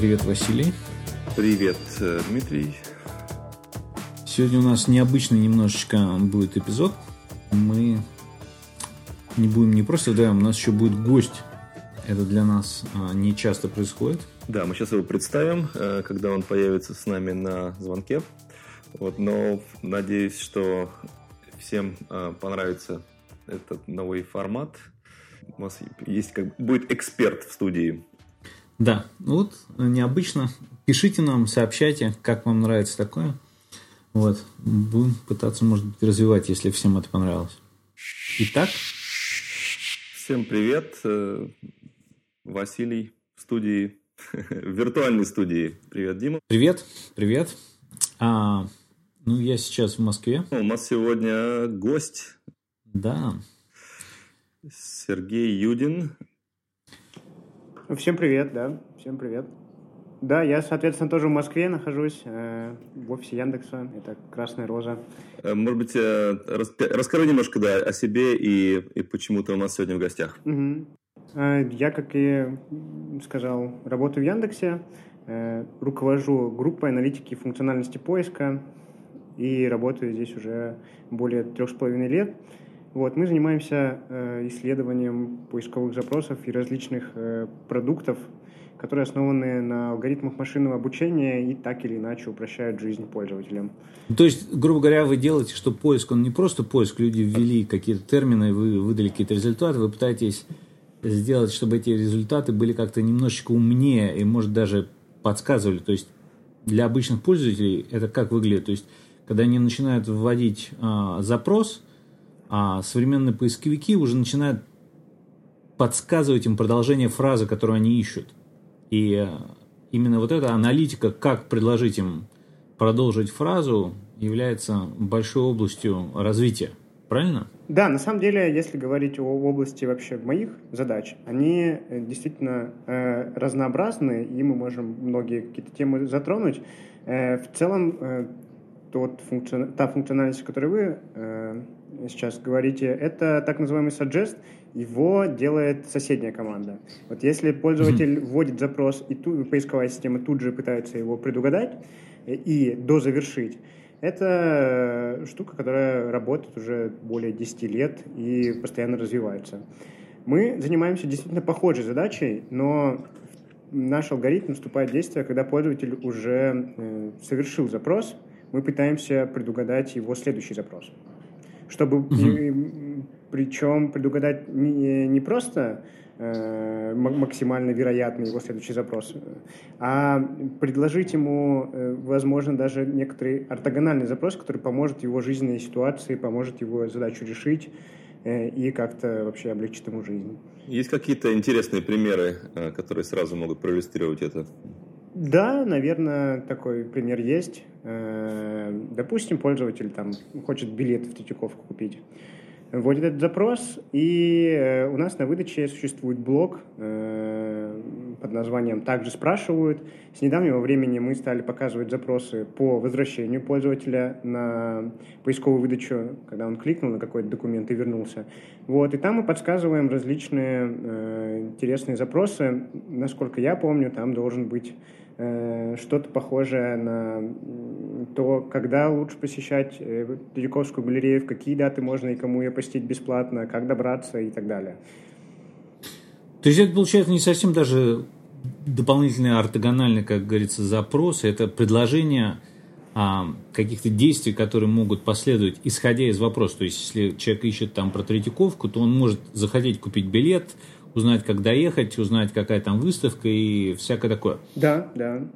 Привет, Василий. Привет, э, Дмитрий. Сегодня у нас необычный немножечко будет эпизод. Мы не будем не просто вдвоем, у нас еще будет гость. Это для нас а, не часто происходит. Да, мы сейчас его представим, э, когда он появится с нами на звонке. Вот, но надеюсь, что всем э, понравится этот новый формат. У нас есть как будет эксперт в студии. Да, вот необычно. Пишите нам, сообщайте, как вам нравится такое. Вот, будем пытаться, может быть, развивать, если всем это понравилось. Итак. Всем привет. Э, Василий в студии, в виртуальной студии. Привет, Дима. Привет, привет. А, ну, я сейчас в Москве. У нас сегодня гость. Да. Сергей Юдин. Всем привет, да, всем привет. Да, я, соответственно, тоже в Москве нахожусь, э, в офисе Яндекса, это «Красная роза». Э, может быть, э, расскажи немножко да, о себе и, и почему ты у нас сегодня в гостях. Угу. Э, я, как и сказал, работаю в Яндексе, э, руковожу группой аналитики функциональности поиска и работаю здесь уже более трех с половиной лет. Вот, мы занимаемся э, исследованием поисковых запросов и различных продуктов, которые основаны на алгоритмах машинного обучения и так или иначе упрощают жизнь пользователям. То есть, грубо говоря, вы делаете, что поиск, он не просто поиск, люди ввели какие-то термины, вы выдали какие-то результаты, вы пытаетесь сделать, чтобы эти результаты были как-то немножечко умнее и, может, даже подсказывали. То есть для обычных пользователей это как выглядит? То есть когда они начинают вводить а, запрос, а современные поисковики уже начинают подсказывать им продолжение фразы, которую они ищут. И а, именно вот эта аналитика, как предложить им продолжить фразу, является большой областью развития. Правильно? Да, на самом деле, если говорить о области вообще моих задач, они э, действительно э, разнообразны, и мы можем многие какие-то темы затронуть. Э, в целом, э, тот функцион... та функциональность, о которой вы э, сейчас говорите, это так называемый suggest, его делает соседняя команда. Вот если пользователь mm-hmm. вводит запрос, и ту, поисковая система тут же пытается его предугадать э, и дозавершить, это э, штука, которая работает уже более 10 лет и постоянно развивается. Мы занимаемся действительно похожей задачей, но наш алгоритм вступает в действие, когда пользователь уже э, совершил запрос, мы пытаемся предугадать его следующий запрос. Чтобы, угу. причем предугадать не, не просто Э, максимально вероятный его следующий запрос, а предложить ему, э, возможно, даже некоторый ортогональный запрос, который поможет его жизненной ситуации, поможет его задачу решить э, и как-то вообще облегчит ему жизнь. Есть какие-то интересные примеры, которые сразу могут проиллюстрировать это? Да, наверное, такой пример есть. Допустим, пользователь там хочет билет в Третьяковку купить вводит этот запрос, и э, у нас на выдаче существует блок э, под названием «Также спрашивают». С недавнего времени мы стали показывать запросы по возвращению пользователя на поисковую выдачу, когда он кликнул на какой-то документ и вернулся. Вот, и там мы подсказываем различные э, интересные запросы. Насколько я помню, там должен быть Э, что-то похожее на то, когда лучше посещать э, Третьяковскую галерею, в какие даты можно и кому ее посетить бесплатно, как добраться и так далее. То есть это получается не совсем даже дополнительный ортогональный, как говорится, запрос, это предложение а, каких-то действий, которые могут последовать, исходя из вопроса. То есть, если человек ищет там про Третьяковку, то он может захотеть купить билет, узнать, как доехать, узнать, какая там выставка и всякое такое. Да, да.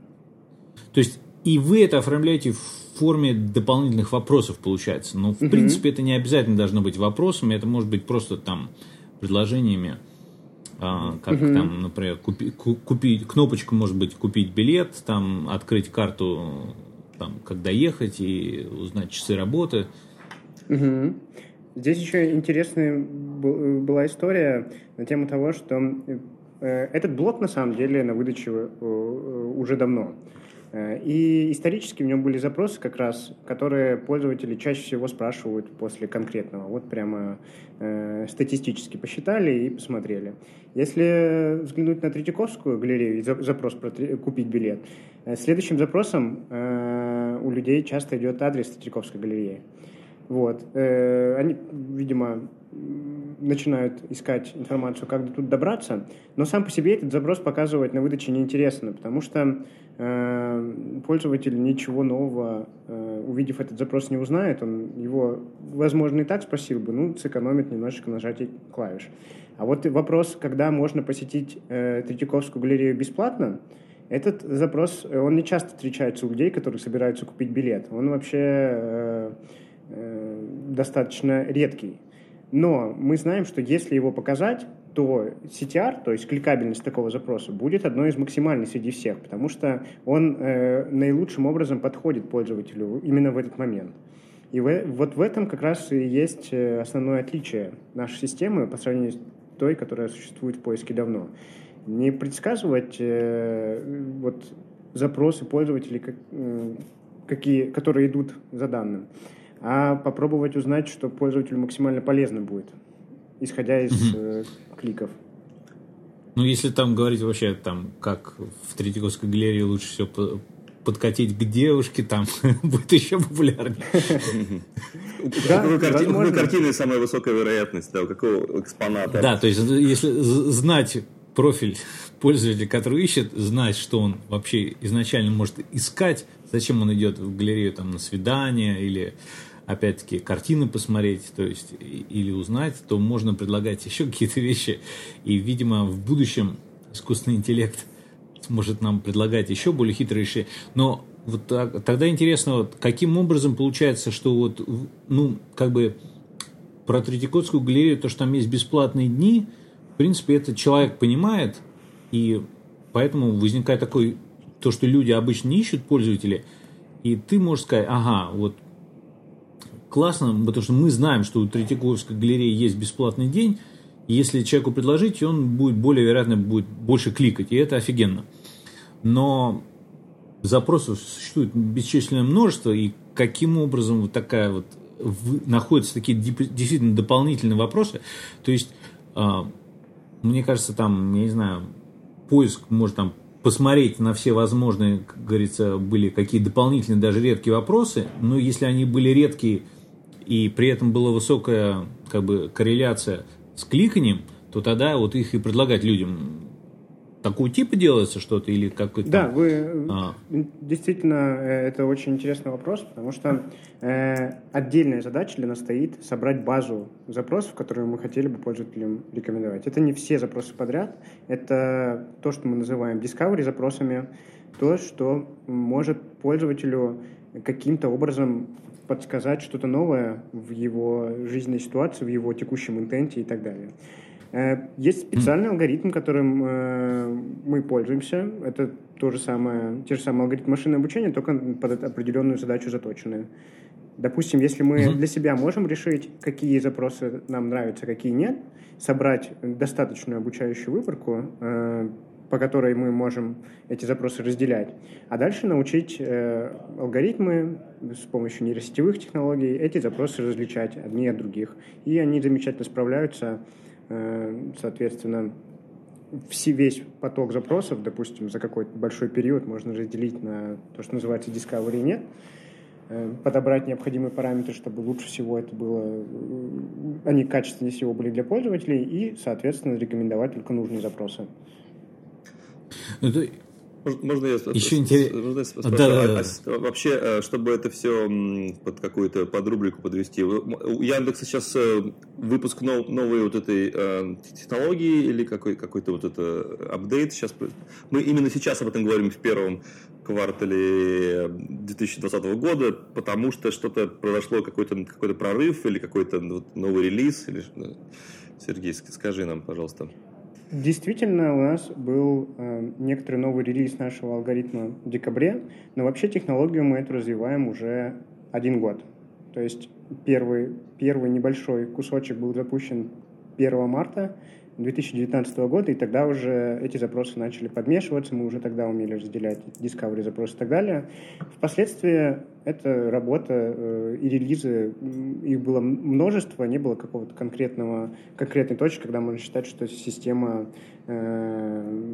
То есть и вы это оформляете в форме дополнительных вопросов, получается. Но, в угу. принципе, это не обязательно должно быть вопросами, это может быть просто там предложениями. А, как угу. там, например, купи, купить кнопочку может быть купить билет, там открыть карту, там, как доехать и узнать часы работы. Угу. Здесь еще интересная была история на тему того, что э, этот блок на самом деле на выдаче э, уже давно. Э, и исторически в нем были запросы как раз, которые пользователи чаще всего спрашивают после конкретного. Вот прямо э, статистически посчитали и посмотрели. Если взглянуть на Третьяковскую галерею, запрос про купить билет, э, следующим запросом э, у людей часто идет адрес Третьяковской галереи. Вот. Э, они, видимо, начинают искать информацию, как тут добраться, но сам по себе этот запрос показывать на выдаче неинтересно, потому что э, пользователь ничего нового, э, увидев этот запрос, не узнает, он его, возможно, и так спросил бы, ну, сэкономит немножечко нажатие клавиш. А вот вопрос, когда можно посетить Третьяковскую галерею бесплатно, этот запрос, он не часто встречается у людей, которые собираются купить билет. Он вообще э, достаточно редкий. Но мы знаем, что если его показать, то CTR, то есть кликабельность такого запроса, будет одной из максимальных среди всех, потому что он э, наилучшим образом подходит пользователю именно в этот момент. И в, вот в этом как раз и есть э, основное отличие нашей системы по сравнению с той, которая существует в поиске давно. Не предсказывать э, вот, запросы пользователей, как, э, какие, которые идут за данным, а попробовать узнать, что пользователю максимально полезно будет, исходя из угу. э, кликов. Ну, если там говорить вообще, там, как в Третьяковской галерее лучше всего подкатить к девушке, там будет еще популярнее. Какой картины самая высокая вероятность, да, у какого экспоната? Да, то есть если знать профиль пользователя, который ищет, знать, что он вообще изначально может искать, зачем он идет в галерею там на свидание или опять-таки, картины посмотреть, то есть, или узнать, то можно предлагать еще какие-то вещи. И, видимо, в будущем искусственный интеллект сможет нам предлагать еще более хитрые решения. Но вот так, тогда интересно, вот, каким образом получается, что вот, ну, как бы про Третьяковскую галерею, то, что там есть бесплатные дни, в принципе, это человек понимает, и поэтому возникает такой, то, что люди обычно не ищут пользователи, и ты можешь сказать, ага, вот классно, потому что мы знаем, что у Третьяковской галереи есть бесплатный день, если человеку предложить, он будет более вероятно будет больше кликать, и это офигенно. Но запросов существует бесчисленное множество, и каким образом вот такая вот находятся такие действительно дополнительные вопросы. То есть, э, мне кажется, там, я не знаю, поиск может там посмотреть на все возможные, как говорится, были какие дополнительные, даже редкие вопросы, но если они были редкие и при этом была высокая как бы, корреляция с кликанием, то тогда вот их и предлагать людям такого типа делается что-то или какой-то... Да, вы а. действительно, э, это очень интересный вопрос, потому что э, отдельная задача для нас стоит собрать базу запросов, которые мы хотели бы пользователям рекомендовать. Это не все запросы подряд, это то, что мы называем discovery запросами, то, что может пользователю каким-то образом подсказать что-то новое в его жизненной ситуации, в его текущем интенте и так далее. Э, есть специальный алгоритм, которым э, мы пользуемся. Это то же самое, те же самые алгоритмы машинного обучения, только под определенную задачу заточенные. Допустим, если мы для себя можем решить, какие запросы нам нравятся, какие нет, собрать достаточную обучающую выборку, э, по которой мы можем эти запросы разделять, а дальше научить э, алгоритмы с помощью нейросетевых технологий эти запросы различать одни от других. И они замечательно справляются, э, соответственно, все, весь поток запросов, допустим, за какой-то большой период можно разделить на то, что называется discovery нет, э, подобрать необходимые параметры, чтобы лучше всего это было, э, они качественнее всего были для пользователей, и, соответственно, рекомендовать только нужные запросы. Ну, можно я еще интересно? Да, да, да. А, вообще, э, чтобы это все под какую-то под рубрику подвести, у Яндекса сейчас э, выпуск нов, новой вот этой э, технологии или какой, какой-то вот это апдейт сейчас. Мы именно сейчас об этом говорим в первом квартале 2020 года, потому что что-то произошло, какой-то какой прорыв или какой-то новый релиз. Или... Сергей, скажи нам, пожалуйста. Действительно, у нас был э, некоторый новый релиз нашего алгоритма в декабре, но вообще технологию мы эту развиваем уже один год. То есть первый, первый небольшой кусочек был запущен 1 марта 2019 года, и тогда уже эти запросы начали подмешиваться, мы уже тогда умели разделять Discovery запросы и так далее. Впоследствии эта работа э, и релизы, их было множество, не было какого-то конкретного, конкретной точки, когда можно считать, что система, э,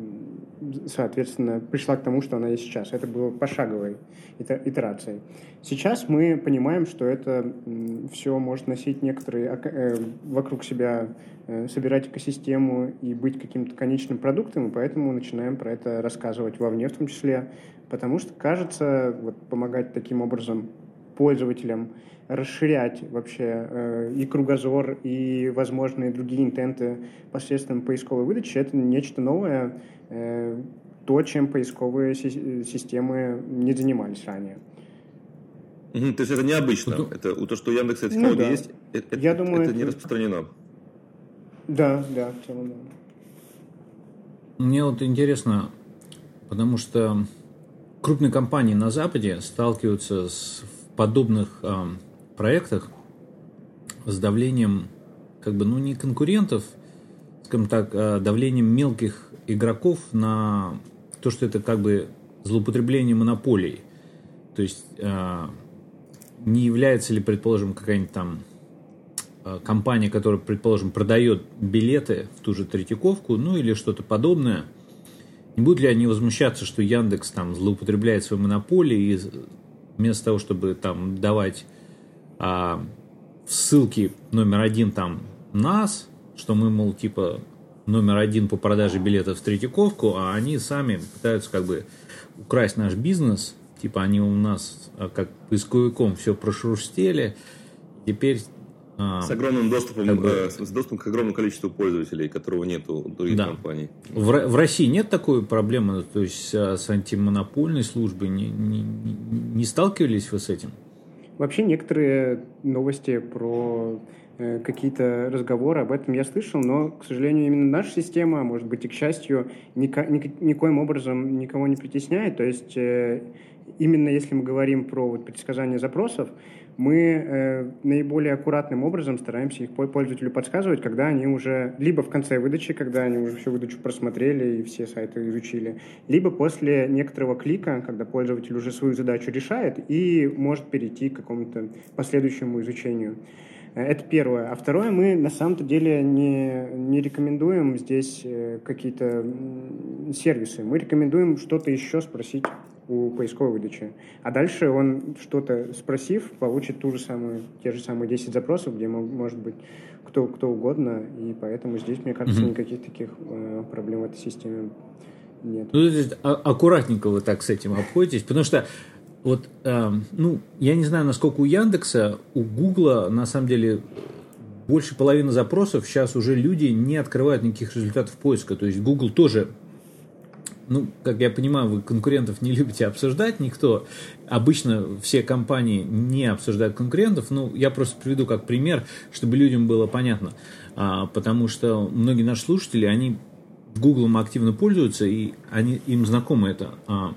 соответственно, пришла к тому, что она есть сейчас. Это было пошаговой итерацией. Сейчас мы понимаем, что это все может носить некоторые э, вокруг себя, собирать экосистему и быть каким-то конечным продуктом, и поэтому начинаем про это рассказывать вовне в том числе, потому что кажется, вот, помогать таким образом пользователям расширять вообще э, и кругозор, и возможные другие интенты посредством поисковой выдачи, это нечто новое, э, то, чем поисковые системы не занимались ранее. Угу, то есть это необычно. Ну, это то, что у Яндекса эта технология ну, да. есть, это, Я думаю, это, это не распространено. Да, да, в целом, да. Мне вот интересно, потому что крупные компании на Западе сталкиваются с в подобных э, проектах с давлением, как бы, ну, не конкурентов, скажем так, а давлением мелких игроков на то, что это как бы злоупотребление монополией. То есть э, не является ли, предположим, какая-нибудь там э, компания, которая, предположим, продает билеты в ту же Третьяковку, ну или что-то подобное, не будут ли они возмущаться, что Яндекс там злоупотребляет своей монополией и вместо того, чтобы там давать а, ссылки номер один там нас, что мы, мол, типа номер один по продаже билетов в Третьяковку, а они сами пытаются как бы украсть наш бизнес, типа они у нас а, как поисковиком все прошурстели, теперь а, с огромным доступом, как бы, э, с доступом к огромному количеству пользователей, которого нет у других да. компаний. В, в России нет такой проблемы, то есть а, с антимонопольной службой не, не, не сталкивались вы с этим? Вообще некоторые новости про э, какие-то разговоры об этом я слышал, но, к сожалению, именно наша система, может быть, и к счастью, ника- никоим образом никого не притесняет. То есть э, именно если мы говорим про вот, предсказание запросов, мы э, наиболее аккуратным образом стараемся их пользователю подсказывать, когда они уже либо в конце выдачи, когда они уже всю выдачу просмотрели и все сайты изучили, либо после некоторого клика, когда пользователь уже свою задачу решает и может перейти к какому-то последующему изучению. Э, это первое. А второе, мы на самом-то деле не, не рекомендуем здесь э, какие-то сервисы. Мы рекомендуем что-то еще спросить у поисковой выдачи. А дальше он что-то спросив, получит ту же самую, те же самые 10 запросов, где может быть кто, кто угодно, и поэтому здесь, мне кажется, mm-hmm. никаких таких э, проблем в этой системе нет. Ну, то есть, а, аккуратненько вы так с этим обходитесь, потому что вот, э, ну, я не знаю, насколько у Яндекса, у Гугла, на самом деле, больше половины запросов сейчас уже люди не открывают никаких результатов поиска. То есть Google тоже ну, как я понимаю, вы конкурентов не любите обсуждать никто. Обычно все компании не обсуждают конкурентов. Ну, я просто приведу как пример, чтобы людям было понятно. А, потому что многие наши слушатели, они Гуглом активно пользуются, и они, им знакомо это. А,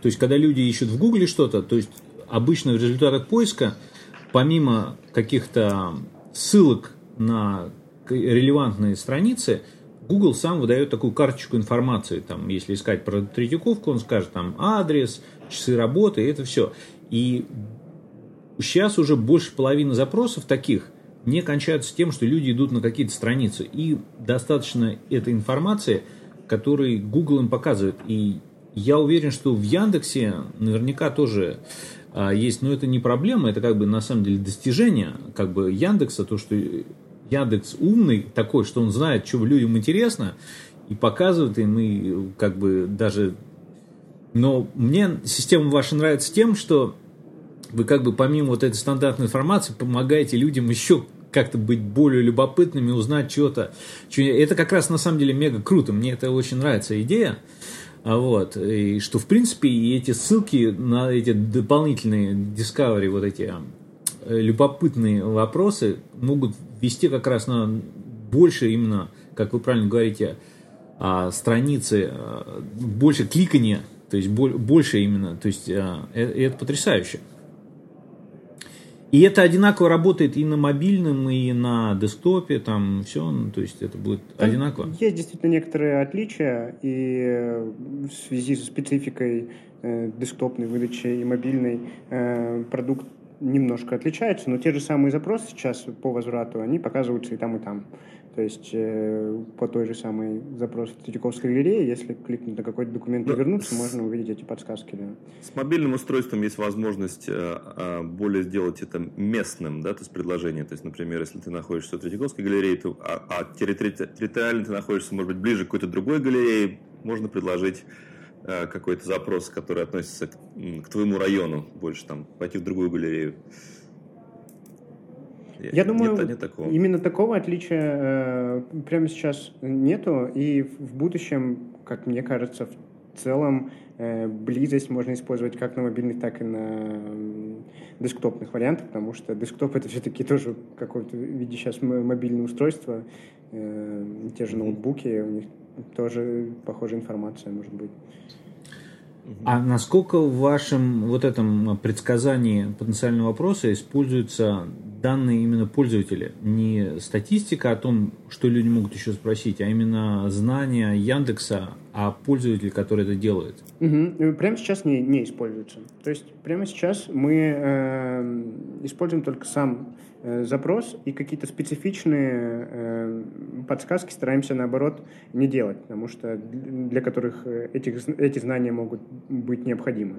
то есть, когда люди ищут в Гугле что-то, то есть обычно в результатах поиска, помимо каких-то ссылок на релевантные страницы, Google сам выдает такую карточку информации. Там, если искать про Третьяковку, он скажет там адрес, часы работы, это все. И сейчас уже больше половины запросов таких не кончаются тем, что люди идут на какие-то страницы. И достаточно этой информации, которую Google им показывает. И я уверен, что в Яндексе наверняка тоже а, есть, но это не проблема, это как бы на самом деле достижение как бы Яндекса, то, что Яндекс умный такой, что он знает, что людям интересно, и показывает им, и как бы даже... Но мне система ваша нравится тем, что вы как бы помимо вот этой стандартной информации помогаете людям еще как-то быть более любопытными, узнать что-то. Это как раз на самом деле мега круто. Мне это очень нравится идея. А вот, и что, в принципе, и эти ссылки на эти дополнительные Discovery, вот эти любопытные вопросы могут вести как раз на больше именно, как вы правильно говорите, а, страницы, а, больше кликания, то есть больше именно, то есть а, э, это потрясающе. И И это одинаково работает и на мобильном, и на десктопе, там все, ну, то есть это будет там одинаково. Есть действительно некоторые отличия, и в связи со спецификой э, десктопной выдачи и мобильной э, продукт немножко отличается, но те же самые запросы сейчас по возврату, они показываются и там, и там. То есть э, по той же самой запрос в Третьяковской галерее, если кликнуть на какой-то документ и ну, вернуться, можно увидеть эти подсказки. Да. С мобильным устройством есть возможность э, э, более сделать это местным, да, то есть предложение. То есть, например, если ты находишься в Третьяковской галерее, то, а, а территориально ты находишься, может быть, ближе к какой-то другой галерее, можно предложить какой-то запрос, который относится к, к твоему району больше, там, пойти в другую галерею. Я думаю, нет, нет такого. именно такого отличия э, прямо сейчас нету, и в будущем, как мне кажется, в целом э, близость можно использовать как на мобильных, так и на десктопных вариантах, потому что десктоп это все-таки тоже в каком-то виде сейчас мобильное устройство, э, те же ноутбуки, у них тоже похожая информация может быть. А насколько в вашем вот этом предсказании потенциального вопроса используются данные именно пользователя? Не статистика о том, что люди могут еще спросить, а именно знания Яндекса о пользователе, который это делает? Угу. Прямо сейчас не, не используется. То есть прямо сейчас мы э, используем только сам запрос и какие-то специфичные э, подсказки стараемся, наоборот, не делать, потому что для которых э, этих, эти знания могут быть необходимы.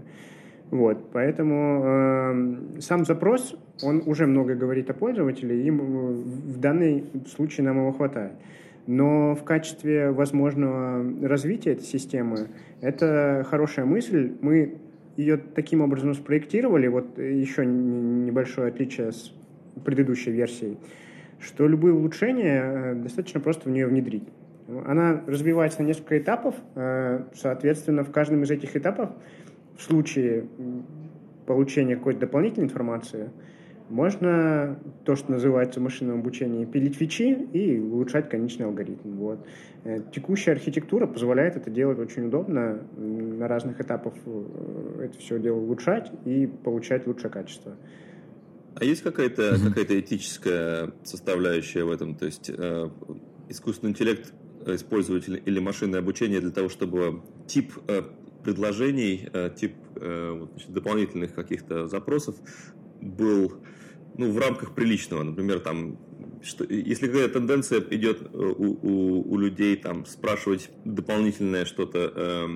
Вот, поэтому э, сам запрос, он уже много говорит о пользователе, и в данный случай нам его хватает. Но в качестве возможного развития этой системы это хорошая мысль. Мы ее таким образом спроектировали. Вот еще небольшое отличие с предыдущей версией, что любые улучшения э, достаточно просто в нее внедрить. Она развивается на несколько этапов, э, соответственно, в каждом из этих этапов в случае получения какой-то дополнительной информации можно то, что называется машинным обучением, пилить фичи и улучшать конечный алгоритм. Вот. Э, текущая архитектура позволяет это делать очень удобно, на разных этапах это все дело улучшать и получать лучшее качество. А есть какая-то mm-hmm. какая этическая составляющая в этом? То есть э, искусственный интеллект использовать или машинное обучение для того, чтобы тип э, предложений, э, тип э, значит, дополнительных каких-то запросов был ну, в рамках приличного. Например, там, что, если какая-то тенденция идет э, у, у, у людей там спрашивать дополнительное что-то, э,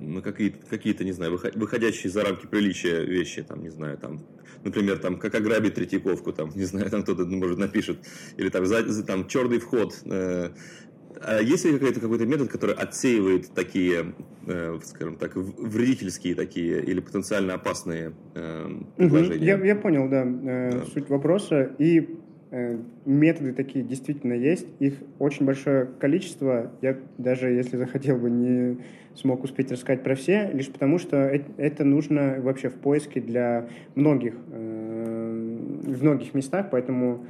ну, какие-то, какие-то, не знаю, выходящие за рамки приличия вещи, там, не знаю, там, например, там, как ограбить Третьяковку, там, не знаю, там кто-то, может, напишет, или там, за, за, там черный вход. Э, а есть ли какой-то какой-то метод, который отсеивает такие, э, скажем так, вредительские такие или потенциально опасные э, предложения? Я, я понял, да, э, да, суть вопроса. И методы такие действительно есть. Их очень большое количество. Я даже если захотел бы не смог успеть рассказать про все, лишь потому что это нужно вообще в поиске для многих, э, в многих местах, поэтому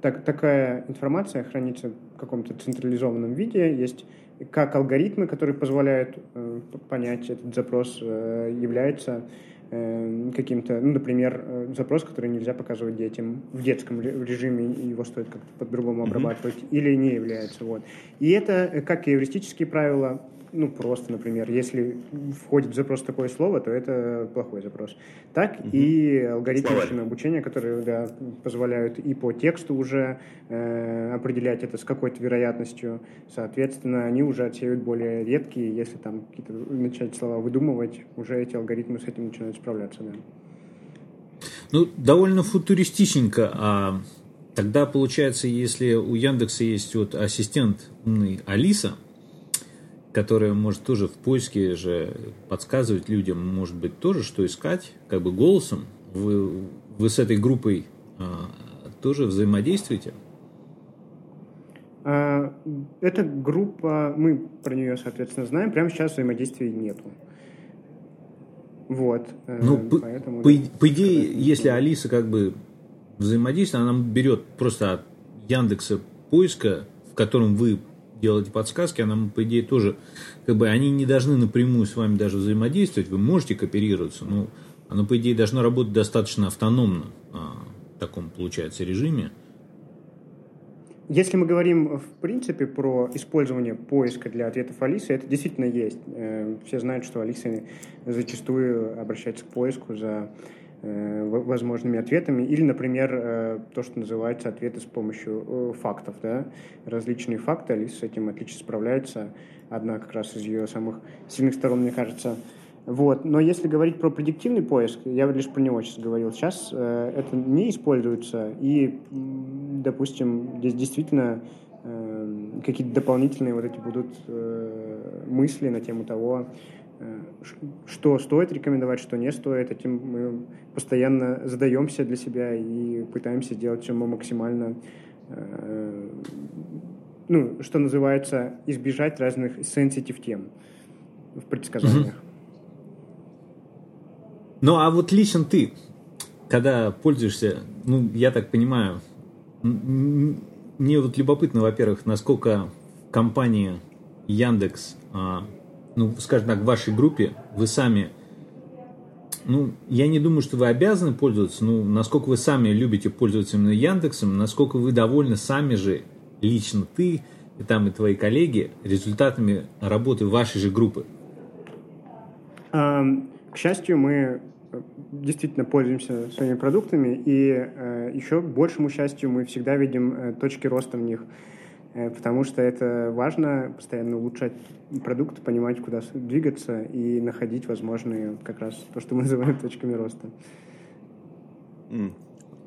так, такая информация хранится в каком-то централизованном виде, есть как алгоритмы, которые позволяют э, понять этот запрос, э, является каким-то, ну, например, запрос, который нельзя показывать детям в детском режиме, его стоит как-то по-другому обрабатывать, mm-hmm. или не является. Вот. И это, как и эвристические правила, ну, просто, например, если входит в запрос такое слово, то это плохой запрос. Так угу. и алгоритмы машинного обучения, которые да, позволяют и по тексту уже э, определять это с какой-то вероятностью. Соответственно, они уже отсеивают более редкие. Если там какие-то начать слова выдумывать, уже эти алгоритмы с этим начинают справляться. Да. Ну, довольно футуристичненько. А тогда получается, если у Яндекса есть вот ассистент умный Алиса, которая может тоже в поиске же подсказывать людям, может быть, тоже, что искать, как бы голосом. Вы, вы с этой группой а, тоже взаимодействуете? А, эта группа, мы про нее, соответственно, знаем, прямо сейчас взаимодействия нету. Вот. Э, ну, поэтому, по, по идее, если Алиса как бы взаимодействует, она берет просто от Яндекса поиска, в котором вы делаете подсказки, она, по идее, тоже, как бы, они не должны напрямую с вами даже взаимодействовать, вы можете кооперироваться, но оно, по идее, должно работать достаточно автономно а, в таком, получается, режиме. Если мы говорим, в принципе, про использование поиска для ответов Алисы, это действительно есть. Э, все знают, что Алиса зачастую обращается к поиску за возможными ответами. Или, например, э, то, что называется ответы с помощью фактов. Да? Различные факты. Алиса с этим отлично справляется. Одна как раз из ее самых сильных сторон, мне кажется, вот. Но если говорить про предиктивный поиск, я лишь про него сейчас говорил, сейчас э, это не используется, и, допустим, здесь действительно э, какие-то дополнительные вот эти будут э, мысли на тему того, э, что стоит рекомендовать, что не стоит. Этим мы постоянно задаемся для себя и пытаемся сделать все максимально, э, ну, что называется, избежать разных sensitive тем в предсказаниях. Ну, а вот лично ты, когда пользуешься, ну, я так понимаю, мне вот любопытно, во-первых, насколько компания Яндекс, а, ну, скажем так, в вашей группе, вы сами, ну, я не думаю, что вы обязаны пользоваться, ну, насколько вы сами любите пользоваться именно Яндексом, насколько вы довольны сами же, лично ты, и там и твои коллеги, результатами работы вашей же группы? К счастью, мы действительно пользуемся своими продуктами, и э, еще большему счастью мы всегда видим э, точки роста в них, э, потому что это важно, постоянно улучшать продукт, понимать, куда двигаться и находить возможные как раз то, что мы называем точками роста.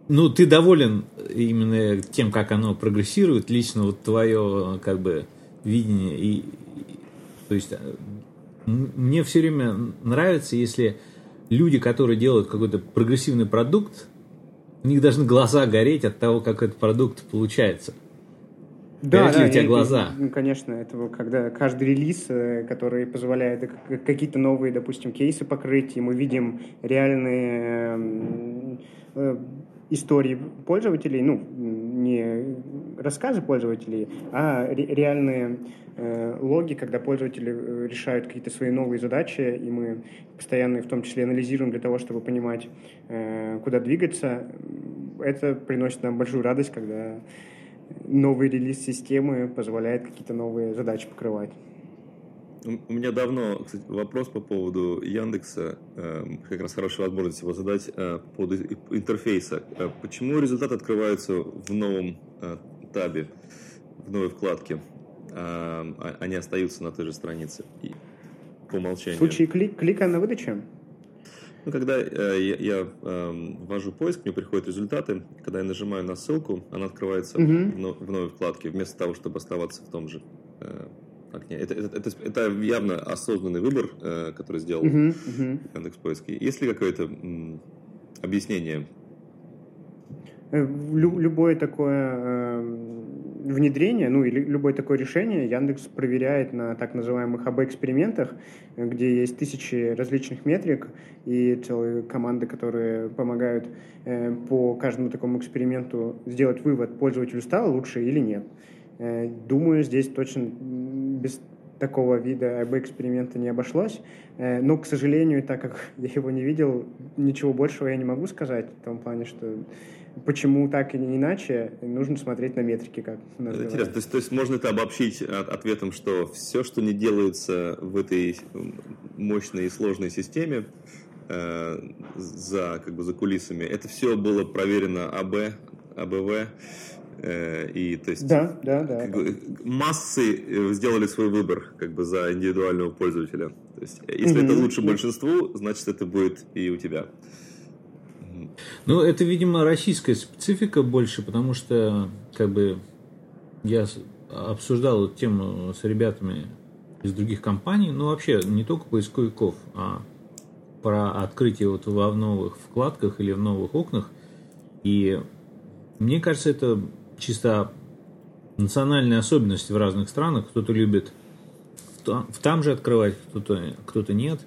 Ну, ты доволен именно тем, как оно прогрессирует, лично вот твое как бы видение и то есть э, мне все время нравится, если люди, которые делают какой-то прогрессивный продукт, у них должны глаза гореть от того, как этот продукт получается. Да, да, у тебя и, глаза? И, ну, конечно, это когда каждый релиз, э, который позволяет какие-то новые, допустим, кейсы покрыть, и мы видим реальные э, истории пользователей, ну, не рассказы пользователей, а ре- реальные э, логи, когда пользователи э, решают какие-то свои новые задачи, и мы постоянно в том числе анализируем для того, чтобы понимать, э, куда двигаться. Это приносит нам большую радость, когда новый релиз системы позволяет какие-то новые задачи покрывать. У меня давно, кстати, вопрос по поводу Яндекса, эм, как раз хорошая возможность его задать э, по поводу интерфейса. Э, почему результаты открываются в новом э, табе, в новой вкладке, а, а они остаются на той же странице по умолчанию? В случае клик, клика на выдачу? Ну, когда э, я, я э, ввожу поиск, мне приходят результаты. Когда я нажимаю на ссылку, она открывается угу. в, в новой вкладке, вместо того, чтобы оставаться в том же э, окне. Это, это, это, это явно осознанный выбор, э, который сделал угу, угу. Яндекс Поиски. Есть ли какое-то объяснение? Э, лю, любое такое э, внедрение, ну или любое такое решение Яндекс проверяет на так называемых АБ-экспериментах, где есть тысячи различных метрик и целые команды, которые помогают э, по каждому такому эксперименту сделать вывод, пользователю стало лучше или нет. Э, думаю, здесь точно без такого вида АБ-эксперимента не обошлось. Но, к сожалению, так как я его не видел, ничего большего я не могу сказать в том плане, что почему так и не иначе, нужно смотреть на метрики, как Интересно, то есть, то есть можно это обобщить ответом, что все, что не делается в этой мощной и сложной системе, э, за, как бы, за кулисами, это все было проверено АБ, АБВ, э, и то есть да, да, да, как бы, массы э, сделали свой выбор как бы за индивидуального пользователя. То есть, если mm-hmm. это лучше большинству, значит это будет и у тебя. Ну, это, видимо, российская специфика больше, потому что, как бы, я обсуждал эту тему с ребятами из других компаний, ну, вообще, не только поисковиков, а про открытие вот в новых вкладках или в новых окнах. И мне кажется, это чисто национальные особенности в разных странах. Кто-то любит в там же открывать, кто-то кто нет.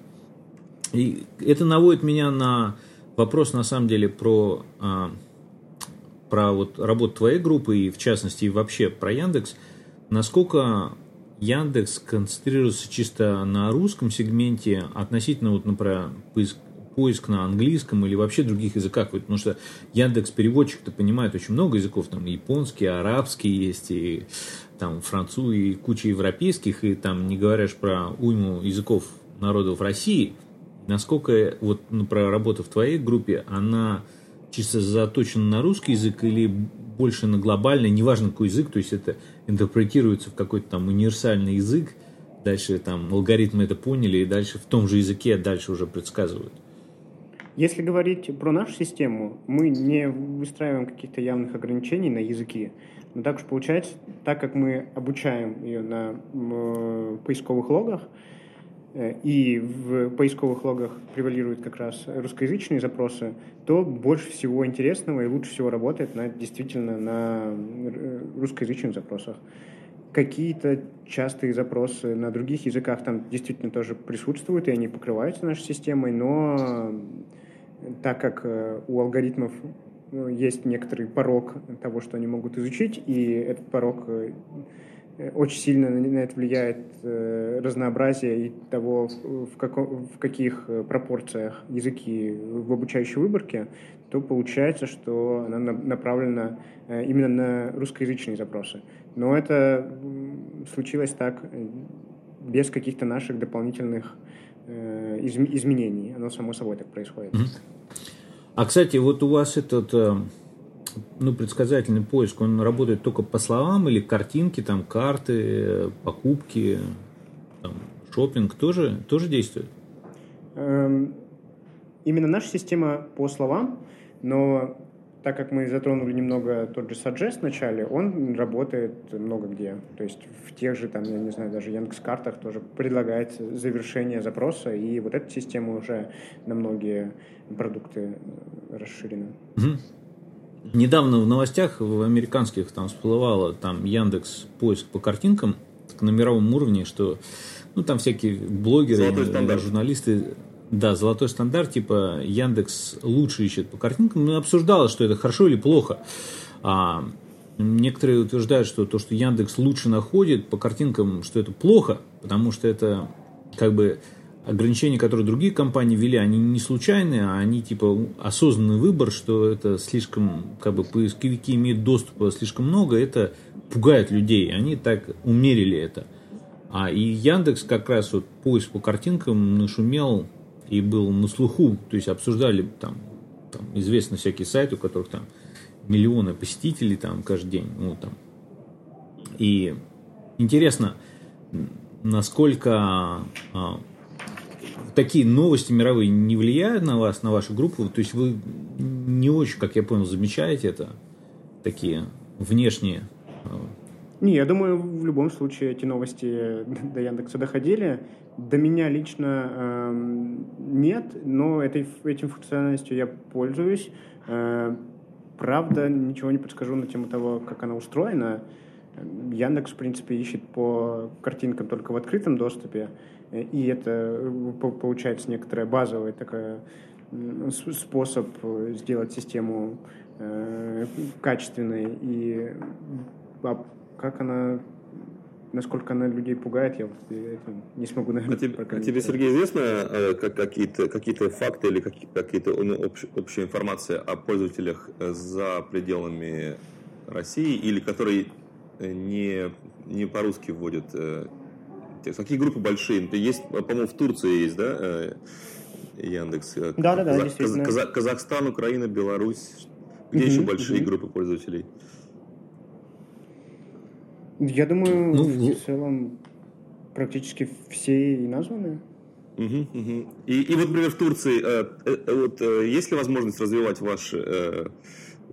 И это наводит меня на вопрос на самом деле про, а, про вот работу твоей группы и в частности и вообще про Яндекс. Насколько Яндекс концентрируется чисто на русском сегменте относительно вот, например, поиск, поиск на английском или вообще других языках? Потому что Яндекс переводчик-то понимает очень много языков, там японский, арабский есть, и там французский, и куча европейских, и там не говоришь про уйму языков народов России. Насколько вот ну, про работу в твоей группе, она чисто заточена на русский язык или больше на глобальный, неважно какой язык, то есть это интерпретируется в какой-то там универсальный язык, дальше там алгоритмы это поняли, и дальше в том же языке дальше уже предсказывают. Если говорить про нашу систему, мы не выстраиваем каких-то явных ограничений на языки. Но так уж получается, так как мы обучаем ее на поисковых логах, Э, и в поисковых логах превалируют как раз русскоязычные запросы, то больше всего интересного и лучше всего работает на, действительно на э, русскоязычных запросах. Какие-то частые запросы на других языках там действительно тоже присутствуют, и они покрываются нашей системой, но так как э, у алгоритмов есть некоторый порог того, что они могут изучить, и этот порог Э, очень сильно на это влияет э, разнообразие и того, в, каком, в каких э, пропорциях языки в обучающей выборке, то получается, что она направлена именно на русскоязычные запросы. Но это случилось так без каких-то наших дополнительных изменений. Оно само собой так происходит. А, кстати, вот у вас этот ну, предсказательный поиск, он работает только по словам или картинки, там, карты, покупки, там, шопинг тоже, тоже действует? Эм, именно наша система по словам, но так как мы затронули немного тот же Suggest в начале, он работает много где. То есть в тех же, там, я не знаю, даже Яндекс.Картах тоже предлагается завершение запроса, и вот эта система уже на многие продукты расширена. Угу. Недавно в новостях в американских там всплывало там Яндекс поиск по картинкам на мировом уровне, что ну там всякие блогеры, журналисты, да, золотой стандарт, типа Яндекс лучше ищет по картинкам. Ну, обсуждалось, что это хорошо или плохо. А некоторые утверждают, что то, что Яндекс лучше находит по картинкам, что это плохо, потому что это как бы ограничения, которые другие компании ввели, они не случайные, а они типа осознанный выбор, что это слишком, как бы поисковики имеют доступа слишком много, это пугает людей, они так умерили это. А и Яндекс как раз вот поиск по картинкам нашумел и был на слуху, то есть обсуждали там, там известны всякие сайты, у которых там миллионы посетителей там каждый день, ну там. И интересно, насколько а, такие новости мировые не влияют на вас, на вашу группу? То есть вы не очень, как я понял, замечаете это? Такие внешние? А, не, я думаю, в любом случае эти новости до Яндекса доходили. До меня лично э, нет, но этой, этим функциональностью я пользуюсь. Э, правда, ничего не подскажу на тему того, как она устроена. Яндекс, в принципе, ищет по картинкам только в открытом доступе. И это э, получается некоторая базовая такая способ сделать систему э, качественной и а как она насколько она людей пугает, я вот это не смогу, наверное, а тебе, а тебе, Сергей, известно э, как, какие-то, какие-то факты или какие, какие-то ну, общ, общая информация о пользователях за пределами России или которые не, не по-русски вводят текст. Какие группы большие? Есть, по-моему, в Турции есть, да, э, Яндекс? Да, да, да, действительно. Казах, Казахстан, Украина, Беларусь. Где угу, еще большие угу. группы пользователей? Я думаю, ну, в целом практически все и названы. Угу, угу. И, и вот, например, в Турции, э, э, вот, э, есть ли возможность развивать ваш э,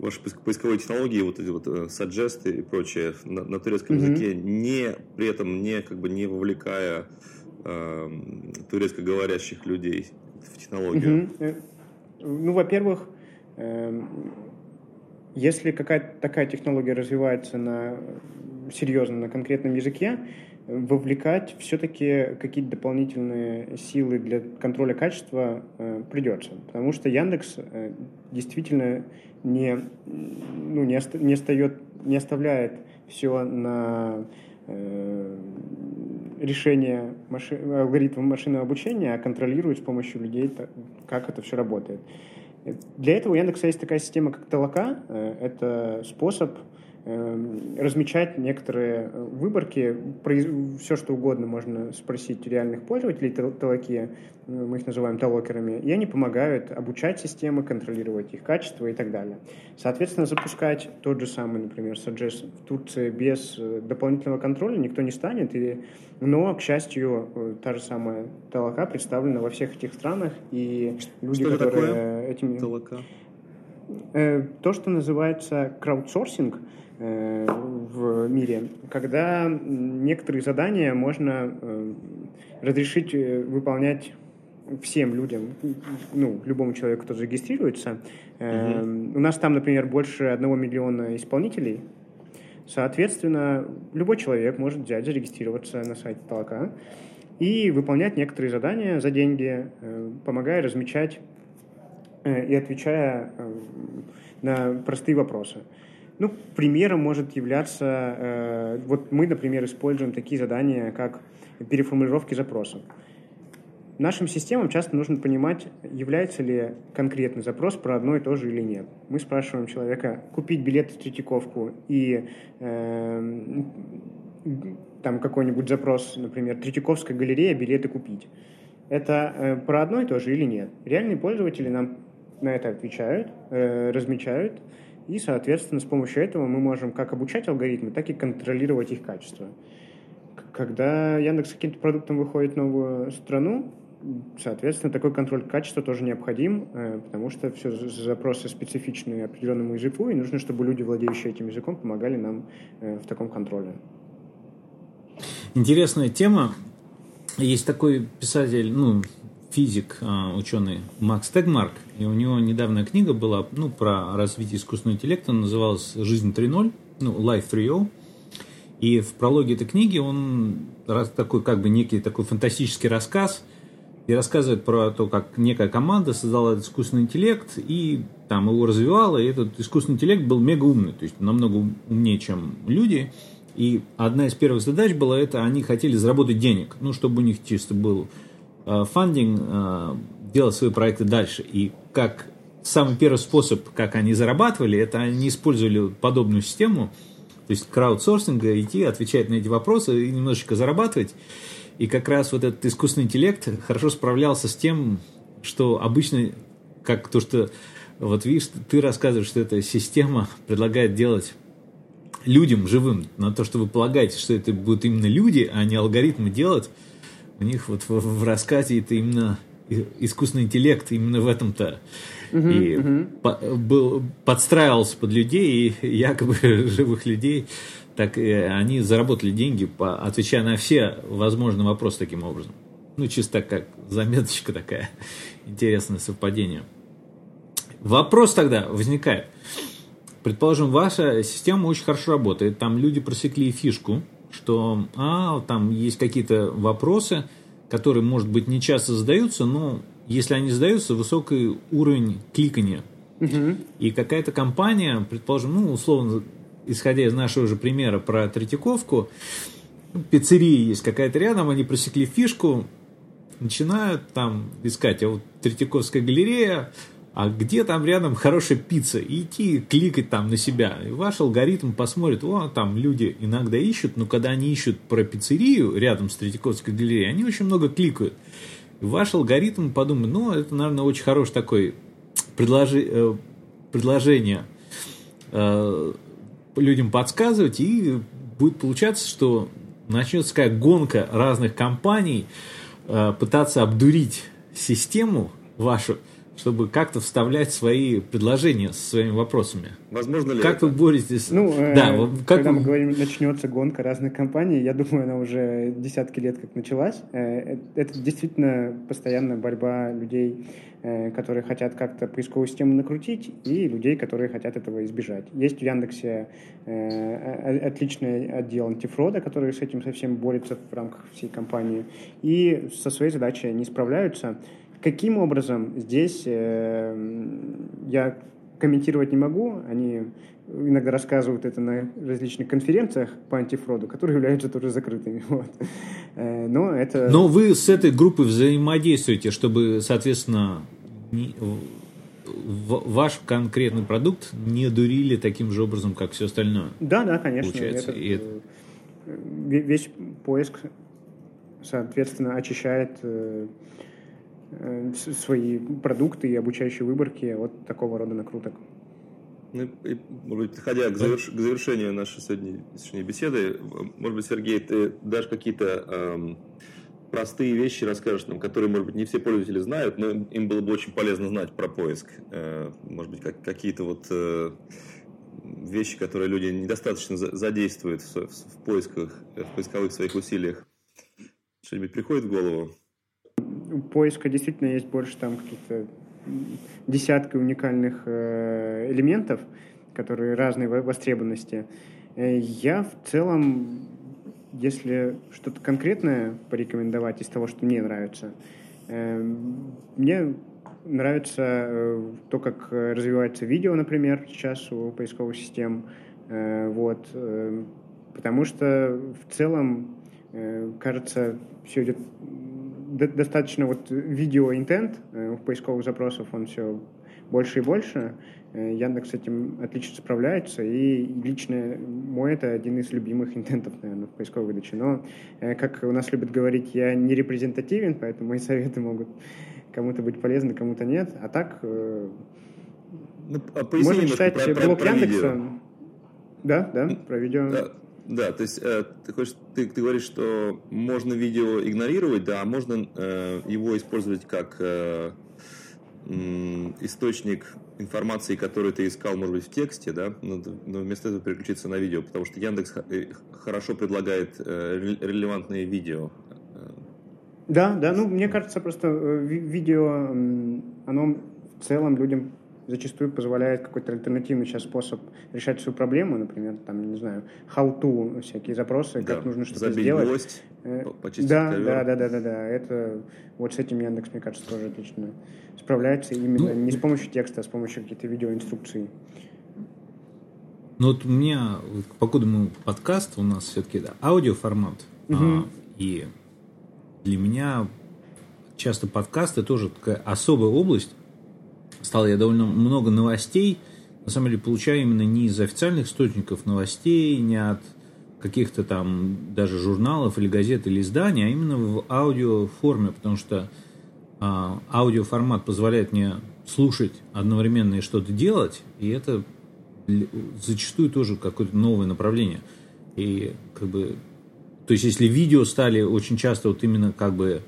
ваши поисковые технологии, вот эти вот э, suggest и прочее на, на турецком mm-hmm. языке, не при этом не как бы не вовлекая э, турецкоговорящих людей в технологию. Mm-hmm. Ну, во-первых, э, если какая-то такая технология развивается на серьезно на конкретном языке, вовлекать все-таки какие-то дополнительные силы для контроля качества э, придется. Потому что Яндекс э, действительно не, ну, не, оста, не, остает, не оставляет все на э, решение маши... алгоритмов машинного обучения, а контролирует с помощью людей, как это все работает. Для этого у Яндекса есть такая система, как Толока. Э, это способ размечать некоторые э, выборки, все что угодно можно спросить реальных пользователей Толоки, э, мы их называем толокерами, и они помогают обучать системы, контролировать их качество и так далее. Соответственно, запускать тот же самый, например, Suggest в Турции без э, дополнительного контроля никто не станет, и, но, к счастью, та же самая Толока представлена во всех этих странах, и люди, что которые такое? этими... Толока? То, что называется краудсорсинг – в мире, когда некоторые задания можно э, разрешить э, выполнять всем людям, ну, любому человеку, кто зарегистрируется. Угу. У нас там, например, больше одного миллиона исполнителей. Соответственно, любой человек может взять, зарегистрироваться на сайте Толока и выполнять некоторые задания за деньги, помогая размечать и отвечая на простые вопросы. Ну, примером может являться, э, вот мы, например, используем такие задания, как переформулировки запросов. Нашим системам часто нужно понимать, является ли конкретный запрос про одно и то же или нет. Мы спрашиваем человека купить билет в Третьяковку и э, там какой-нибудь запрос, например, Третьяковская галерея, билеты купить. Это э, про одно и то же или нет? Реальные пользователи нам на это отвечают, э, размечают, и, соответственно, с помощью этого мы можем как обучать алгоритмы, так и контролировать их качество. Когда Яндекс каким-то продуктом выходит в новую страну, соответственно, такой контроль качества тоже необходим, э, потому что все запросы специфичны определенному языку, и нужно, чтобы люди, владеющие этим языком, помогали нам э, в таком контроле. Интересная тема. Есть такой писатель, ну, физик, а, ученый Макс Тегмарк, и у него недавняя книга была ну, про развитие искусственного интеллекта, называлась «Жизнь 3.0», ну, Life 3.0. И в прологе этой книги он такой как бы некий такой фантастический рассказ и рассказывает про то, как некая команда создала этот искусственный интеллект и там его развивала, и этот искусственный интеллект был мега умный, то есть намного умнее, чем люди. И одна из первых задач была это, они хотели заработать денег, ну, чтобы у них чисто был Э, фандинг, э, делать свои проекты дальше. И как самый первый способ, как они зарабатывали, это они использовали подобную систему, то есть краудсорсинга, идти, отвечать на эти вопросы и немножечко зарабатывать. И как раз вот этот искусственный интеллект хорошо справлялся с тем, что обычно, как то, что вот видишь, ты рассказываешь, что эта система предлагает делать людям живым, на то, что вы полагаете, что это будут именно люди, а не алгоритмы делать, у них вот в, в рассказе это именно искусственный интеллект именно в этом-то uh-huh, и uh-huh. По, был, подстраивался под людей, и якобы живых людей, так и они заработали деньги, по, отвечая на все возможные вопросы таким образом. Ну, чисто как заметочка такая, интересное совпадение. Вопрос тогда возникает. Предположим, ваша система очень хорошо работает, там люди просекли фишку – что а, там есть какие-то вопросы, которые, может быть, не часто задаются, но если они задаются, высокий уровень кликания. Угу. И какая-то компания, предположим, ну, условно, исходя из нашего же примера про Третьяковку, пиццерия есть какая-то рядом, они просекли фишку, начинают там искать, а вот Третьяковская галерея, а где там рядом хорошая пицца, и идти кликать там на себя. И ваш алгоритм посмотрит, о, там люди иногда ищут, но когда они ищут про пиццерию рядом с Третьяковской галереей, они очень много кликают. И ваш алгоритм подумает, ну, это, наверное, очень хороший такой предложи, э, предложение э, людям подсказывать, и будет получаться, что начнется такая гонка разных компаний э, пытаться обдурить систему вашу, чтобы как-то вставлять свои предложения со своими вопросами. Возможно ли Как это? вы боретесь? Ну, э, да, э, как когда вы... мы говорим, начнется гонка разных компаний, я думаю, она уже десятки лет как началась. Э, это действительно постоянная борьба людей, э, которые хотят как-то поисковую систему накрутить, и людей, которые хотят этого избежать. Есть в Яндексе э, отличный отдел антифрода, который с этим совсем борется в рамках всей компании, и со своей задачей не справляются. Каким образом здесь э, я комментировать не могу. Они иногда рассказывают это на различных конференциях по антифроду, которые являются тоже закрытыми. Вот. Э, но это... Но вы с этой группой взаимодействуете, чтобы, соответственно, не, ваш конкретный продукт не дурили таким же образом, как все остальное. Да, да, конечно. Получается. Это, это... Весь поиск, соответственно, очищает э, э, свои продукты и обучающие выборки от такого рода накруток. Ну, и, может быть, подходя к, заверш... к завершению нашей сегодняшней беседы, может быть, Сергей, ты дашь какие-то эм, простые вещи расскажешь нам, которые, может быть, не все пользователи знают, но им было бы очень полезно знать про поиск. Э, может быть, как, какие-то вот э, вещи, которые люди недостаточно задействуют в, в поисках, в поисковых своих усилиях. Что-нибудь приходит в голову? Поиска действительно есть больше там каких-то десятка уникальных э, элементов, которые разной востребованности. Я в целом если что-то конкретное порекомендовать из того, что мне нравится, эм, мне нравится э, то, как развивается видео, например, сейчас у поисковых систем. Э, вот. Э, потому что в целом, кажется, все идет достаточно вот видео-интент в поисковых запросах, он все больше и больше. Э, Яндекс с этим отлично справляется, и лично мой это один из любимых интентов, наверное, в поисковой выдаче. Но, э, как у нас любят говорить, я не репрезентативен, поэтому мои советы могут кому-то быть полезны, кому-то нет. А так, э, ну, а можно читать про, блог про, про Яндекса. Видео. Да, да, про видео. Да. Да, то есть э, ты, хочешь, ты, ты говоришь, что можно видео игнорировать, да, а можно э, его использовать как э, источник информации, которую ты искал, может быть, в тексте, да, но, но вместо этого переключиться на видео, потому что Яндекс э, хорошо предлагает э, релевантные видео. Да, да, ну, мне кажется, просто э, видео, оно в целом людям зачастую позволяет какой-то альтернативный сейчас способ решать свою проблему, например, там, не знаю, how to, всякие запросы, да. как нужно что-то Забить сделать. Гвоздь, э, почистить да, ковер. да, да, да, да, да, это вот с этим Яндекс, мне кажется, тоже отлично справляется именно ну, не с помощью текста, а с помощью каких-то видеоинструкций. Ну вот у меня, покуда мы подкаст, у нас все-таки да, аудиоформат, угу. а, и для меня часто подкасты тоже такая особая область, стал я довольно много новостей, на самом деле, получаю именно не из официальных источников новостей, не от каких-то там даже журналов или газет или изданий, а именно в аудиоформе, потому что а, аудиоформат позволяет мне слушать одновременно и что-то делать, и это зачастую тоже какое-то новое направление. И как бы, то есть если видео стали очень часто вот именно как бы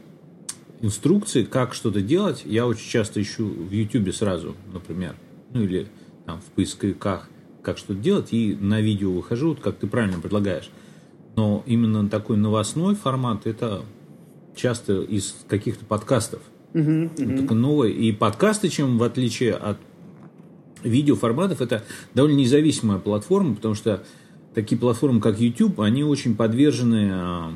инструкции, как что-то делать, я очень часто ищу в YouTube сразу, например, ну или там в поисковиках, как что-то делать, и на видео выхожу, вот как ты правильно предлагаешь. Но именно такой новостной формат это часто из каких-то подкастов. Uh-huh, uh-huh. Только новые. И подкасты, чем в отличие от видеоформатов, это довольно независимая платформа, потому что такие платформы, как YouTube, они очень подвержены а,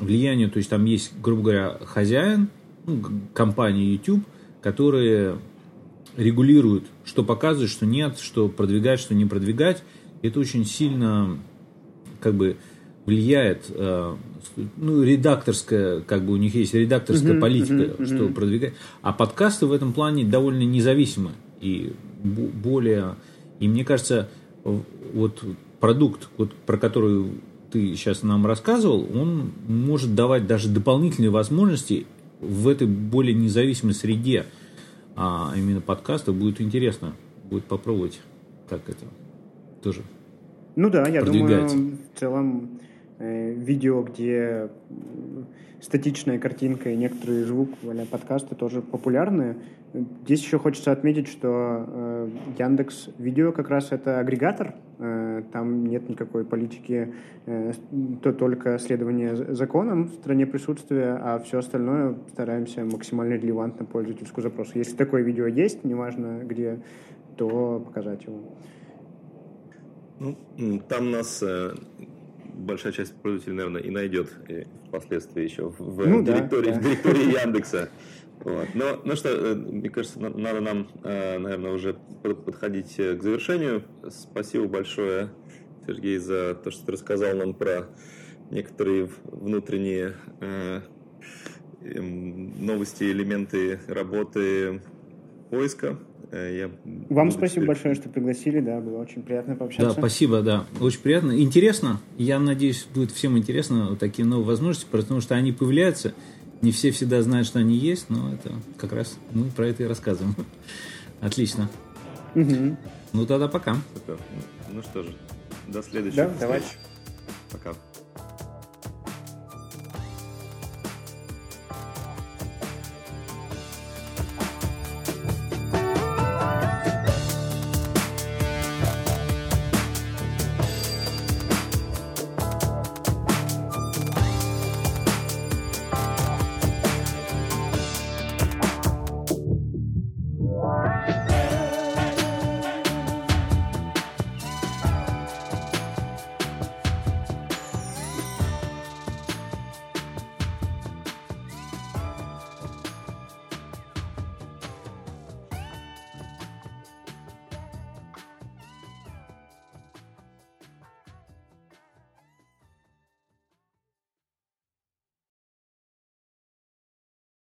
влиянию, то есть там есть, грубо говоря, хозяин, ну, компании YouTube, которые регулируют, что показывать, что нет, что продвигать, что не продвигать. Это очень сильно как бы влияет, э, ну, редакторская, как бы у них есть редакторская uh-huh, политика, uh-huh, что uh-huh. продвигать. А подкасты в этом плане довольно независимы и более... И мне кажется, вот продукт, вот, про который ты сейчас нам рассказывал, он может давать даже дополнительные возможности в этой более независимой среде, а именно подкаста будет интересно, будет попробовать, как это тоже. Ну да, я думаю, в целом видео, где статичная картинка и некоторые звук, а подкасты тоже популярны. Здесь еще хочется отметить, что э, Яндекс Видео как раз это агрегатор, э, там нет никакой политики, э, то только следование законам в стране присутствия, а все остальное стараемся максимально релевантно пользовательскому запросу. Если такое видео есть, неважно где, то показать его. Ну, там нас э, большая часть пользователей, наверное, и найдет и впоследствии еще в, ну, директории, да, да. в директории Яндекса. Вот. Но, ну что, э, мне кажется, надо нам, э, наверное, уже подходить к завершению. Спасибо большое, Сергей, за то, что ты рассказал нам про некоторые внутренние э, эм, новости, элементы работы поиска. Я Вам спасибо теперь... большое, что пригласили, да, было очень приятно пообщаться. Да, спасибо, да, очень приятно. Интересно, я надеюсь, будет всем интересно такие новые возможности, потому что они появляются, не все всегда знают, что они есть, но это как раз мы про это и рассказываем. Отлично. Угу. Ну тогда пока. Ну что же, до следующего. Да, давай. Пока.